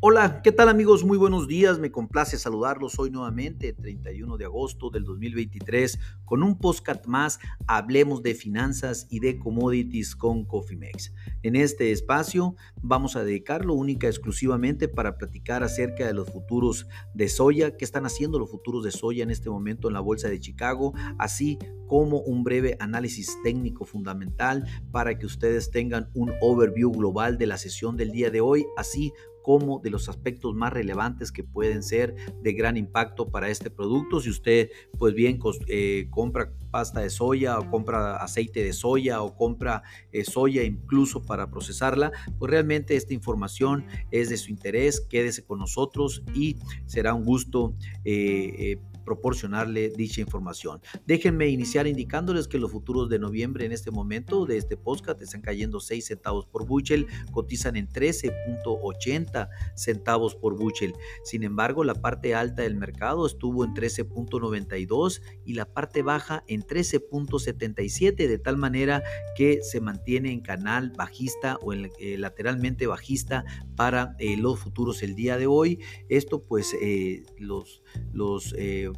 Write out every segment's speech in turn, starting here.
Hola, ¿qué tal amigos? Muy buenos días, me complace saludarlos hoy nuevamente, 31 de agosto del 2023, con un postcat más, hablemos de finanzas y de commodities con Coffeemex. En este espacio vamos a dedicarlo única exclusivamente para platicar acerca de los futuros de soya, qué están haciendo los futuros de soya en este momento en la Bolsa de Chicago, así como un breve análisis técnico fundamental para que ustedes tengan un overview global de la sesión del día de hoy, así como de los aspectos más relevantes que pueden ser de gran impacto para este producto. Si usted, pues bien, eh, compra pasta de soya o compra aceite de soya o compra eh, soya incluso para procesarla, pues realmente esta información es de su interés. Quédese con nosotros y será un gusto eh, proporcionarle dicha información. Déjenme iniciar indicándoles que los futuros de noviembre en este momento de este podcast están cayendo 6 centavos por buchel, cotizan en 13.80 centavos por buchel. Sin embargo, la parte alta del mercado estuvo en 13.92 y la parte baja en 13.77, de tal manera que se mantiene en canal bajista o en, eh, lateralmente bajista para eh, los futuros el día de hoy. Esto pues eh, los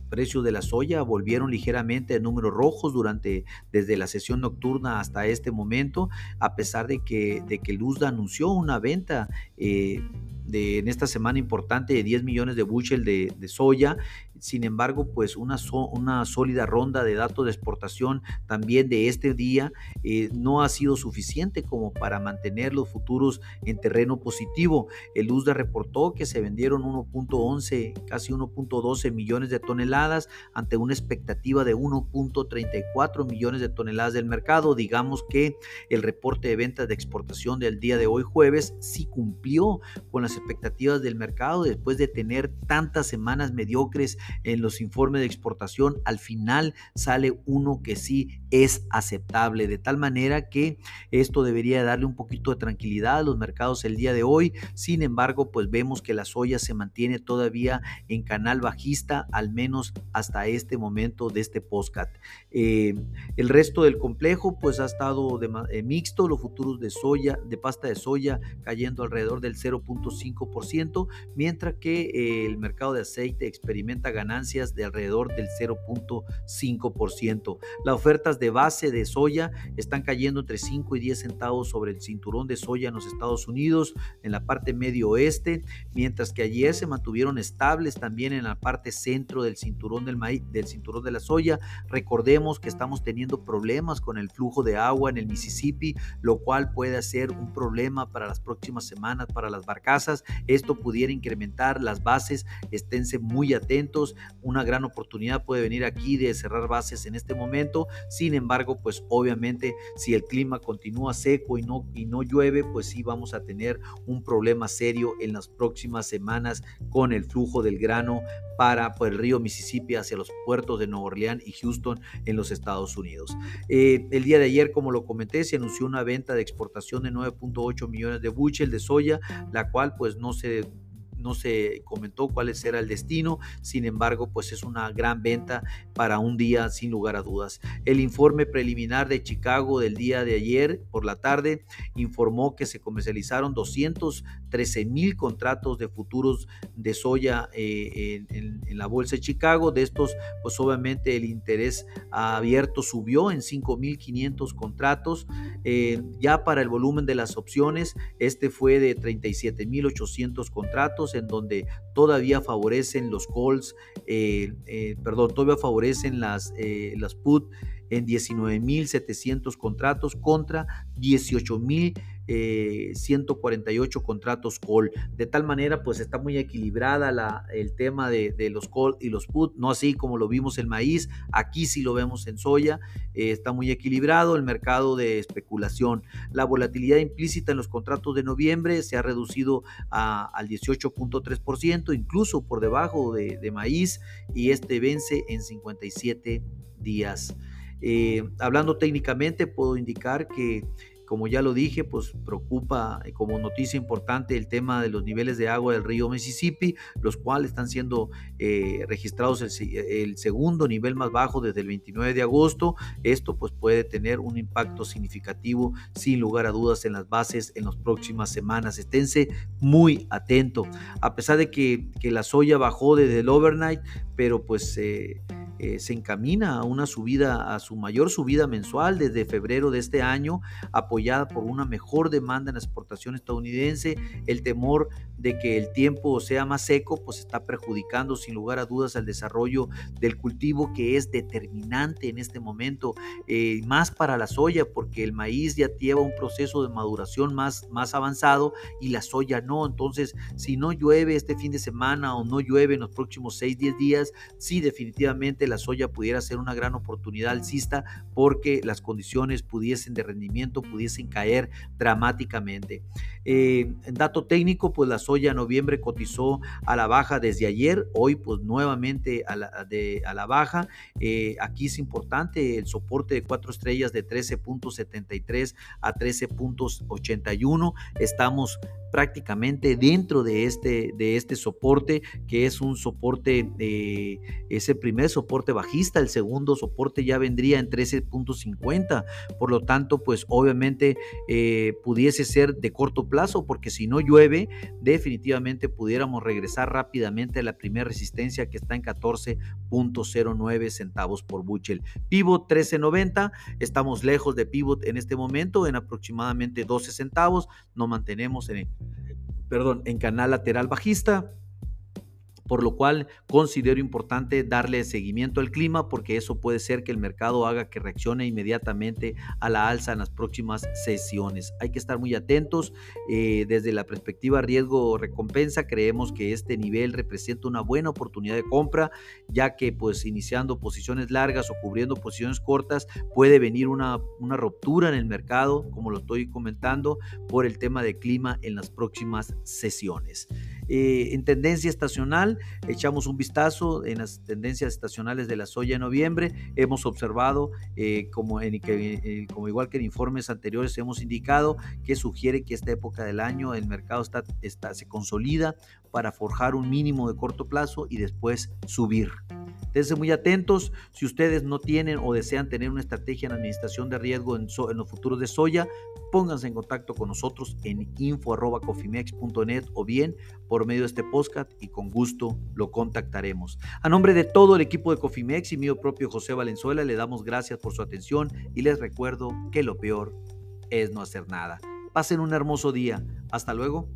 precios de la soya volvieron ligeramente a números rojos durante desde la sesión nocturna hasta este momento, a pesar de que, de que Luzda anunció una venta eh, en esta semana importante de 10 millones de bushel de, de soya sin embargo, pues una, una sólida ronda de datos de exportación también de este día eh, no ha sido suficiente como para mantener los futuros en terreno positivo. El USDA reportó que se vendieron 1.11, casi 1.12 millones de toneladas ante una expectativa de 1.34 millones de toneladas del mercado. Digamos que el reporte de ventas de exportación del día de hoy jueves sí cumplió con las expectativas del mercado después de tener tantas semanas mediocres en los informes de exportación, al final sale uno que sí es aceptable, de tal manera que esto debería darle un poquito de tranquilidad a los mercados el día de hoy. Sin embargo, pues vemos que la soya se mantiene todavía en canal bajista, al menos hasta este momento de este postcat. Eh, el resto del complejo pues ha estado eh, mixto, los futuros de soya, de pasta de soya cayendo alrededor del 0.5%, mientras que el mercado de aceite experimenta ganancias de alrededor del 0.5%. Las ofertas de base de soya están cayendo entre 5 y 10 centavos sobre el cinturón de soya en los Estados Unidos, en la parte medio oeste, mientras que ayer se mantuvieron estables también en la parte centro del cinturón del maíz, del cinturón de la soya. Recordemos que estamos teniendo problemas con el flujo de agua en el Mississippi, lo cual puede ser un problema para las próximas semanas para las barcazas. Esto pudiera incrementar las bases, esténse muy atentos una gran oportunidad puede venir aquí de cerrar bases en este momento. Sin embargo, pues obviamente si el clima continúa seco y no, y no llueve, pues sí vamos a tener un problema serio en las próximas semanas con el flujo del grano para por el río Mississippi hacia los puertos de Nueva Orleans y Houston en los Estados Unidos. Eh, el día de ayer, como lo comenté, se anunció una venta de exportación de 9.8 millones de bushel de soya, la cual pues no se no se comentó cuál será el destino, sin embargo, pues es una gran venta para un día sin lugar a dudas. El informe preliminar de Chicago del día de ayer por la tarde informó que se comercializaron 213 mil contratos de futuros de soya eh, en, la bolsa de Chicago. De estos, pues obviamente el interés abierto subió en 5.500 contratos. Eh, ya para el volumen de las opciones, este fue de 37.800 contratos en donde todavía favorecen los calls, eh, eh, perdón, todavía favorecen las, eh, las put en 19.700 contratos contra 18.000 148 eh, contratos call. De tal manera, pues está muy equilibrada la, el tema de, los call y los put, no así como lo vimos en maíz, aquí sí lo vemos en soya, eh, está muy equilibrado el mercado de especulación. La volatilidad implícita en los contratos de noviembre se ha reducido al 18.3%, incluso por debajo de, de maíz, y este vence en 57 días. Eh, hablando técnicamente, puedo indicar que como ya lo dije, pues preocupa eh, como noticia importante el tema de los niveles de agua del río Mississippi, los cuales están siendo eh, registrados el, segundo nivel más bajo desde el 29 de agosto. Esto pues puede tener un impacto significativo sin lugar a dudas en las bases en las próximas semanas. Esténse muy atentos. A pesar de que, que la soya bajó desde el overnight, pero pues... Eh, eh, se encamina a una subida, a su mayor subida mensual desde febrero de este año, apoyada por una mejor demanda en la exportación estadounidense. El temor de que el tiempo sea más seco, pues está perjudicando sin lugar a dudas al desarrollo del cultivo que es determinante en este momento, eh, más para la soya, porque el maíz ya lleva un proceso de maduración más, más avanzado y la soya no. Entonces, si no llueve este fin de semana o no llueve en los próximos 6, 10 días, sí definitivamente la soya pudiera ser una gran oportunidad alcista porque las condiciones pudiesen de rendimiento pudiesen caer dramáticamente. Eh, dato técnico, pues la soya en noviembre cotizó a la baja desde ayer, hoy pues nuevamente a la, a la baja. Eh, aquí es importante el soporte de cuatro estrellas de 13.73 a 13.81. Estamos prácticamente dentro de este, de este soporte, que es un soporte, de ese primer soporte bajista, el segundo soporte ya vendría en 13.50, por lo tanto, pues obviamente eh, pudiese ser de corto plazo, porque si no llueve, definitivamente pudiéramos regresar rápidamente a la primera resistencia que está en 14.09 centavos por Buchel. Pivot 13.90, estamos lejos de pivot en este momento, en aproximadamente 12 centavos, nos mantenemos en el perdón, en canal lateral bajista por lo cual considero importante darle seguimiento al clima porque eso puede ser que el mercado haga que reaccione inmediatamente a la alza en las próximas sesiones. Hay que estar muy atentos. Eh, desde la perspectiva riesgo-recompensa, creemos que este nivel representa una buena oportunidad de compra, ya que pues iniciando posiciones largas o cubriendo posiciones cortas puede venir una, una ruptura en el mercado, como lo estoy comentando, por el tema de clima en las próximas sesiones. Eh, en tendencia estacional, echamos un vistazo en las tendencias estacionales de la soya en noviembre. Hemos observado, eh, como, en, eh, como igual que en informes anteriores, hemos indicado que sugiere que esta época del año el mercado está, está, se consolida para forjar un mínimo de corto plazo y después subir. Esténse muy atentos. Si ustedes no tienen o desean tener una estrategia en administración de riesgo en, los futuros de soya, pónganse en contacto con nosotros en info.cofimex.net o bien por medio de este podcast y con gusto lo contactaremos. A nombre de todo el equipo de Cofimex y mío propio José Valenzuela, le damos gracias por su atención y les recuerdo que lo peor es no hacer nada. Pasen un hermoso día. Hasta luego.